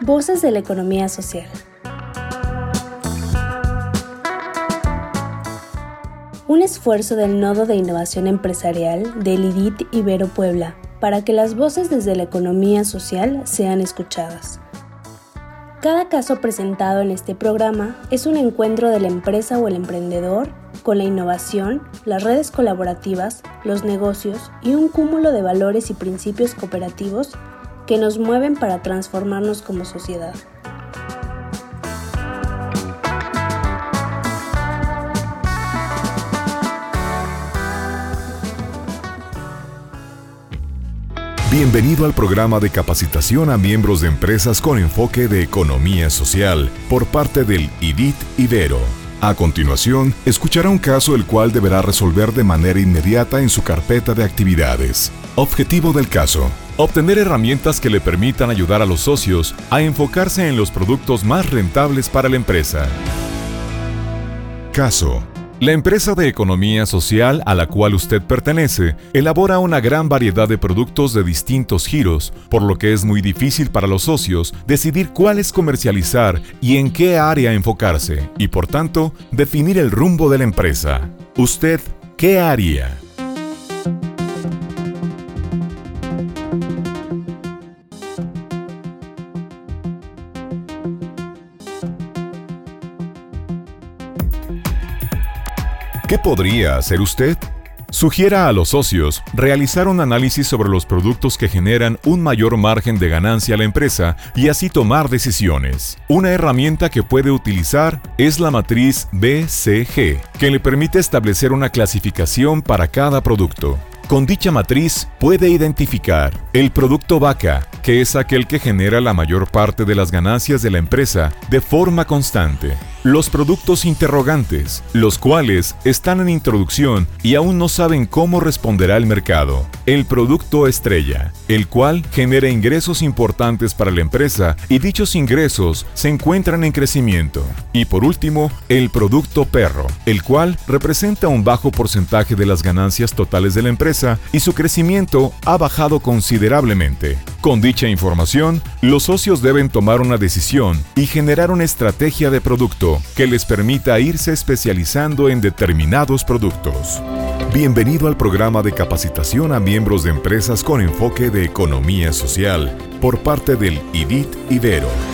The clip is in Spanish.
Voces de la economía social. Un esfuerzo del Nodo de Innovación Empresarial del IDIT Ibero Puebla para que las voces desde la economía social sean escuchadas. Cada caso presentado en este programa es un encuentro de la empresa o el emprendedor con la innovación, las redes colaborativas, los negocios y un cúmulo de valores y principios cooperativos que nos mueven para transformarnos como sociedad. Bienvenido al programa de capacitación a miembros de empresas con enfoque de economía social por parte del IDIT Ibero. A continuación, escuchará un caso el cual deberá resolver de manera inmediata en su carpeta de actividades. Objetivo del caso. Obtener herramientas que le permitan ayudar a los socios a enfocarse en los productos más rentables para la empresa. Caso. La empresa de economía social a la cual usted pertenece elabora una gran variedad de productos de distintos giros, por lo que es muy difícil para los socios decidir cuáles comercializar y en qué área enfocarse, y por tanto, definir el rumbo de la empresa. ¿Usted qué haría? ¿Qué podría hacer usted? Sugiera a los socios realizar un análisis sobre los productos que generan un mayor margen de ganancia a la empresa y así tomar decisiones. Una herramienta que puede utilizar es la matriz BCG, que le permite establecer una clasificación para cada producto. Con dicha matriz puede identificar el producto vaca, que es aquel que genera la mayor parte de las ganancias de la empresa de forma constante. Los productos interrogantes, los cuales están en introducción y aún no saben cómo responderá el mercado. El producto estrella, el cual genera ingresos importantes para la empresa y dichos ingresos se encuentran en crecimiento. Y por último, el producto perro, el cual representa un bajo porcentaje de las ganancias totales de la empresa y su crecimiento ha bajado considerablemente. Con dicha información, los socios deben tomar una decisión y generar una estrategia de producto que les permita irse especializando en determinados productos. Bienvenido al programa de capacitación a miembros de empresas con enfoque de economía social por parte del IDIT Ibero.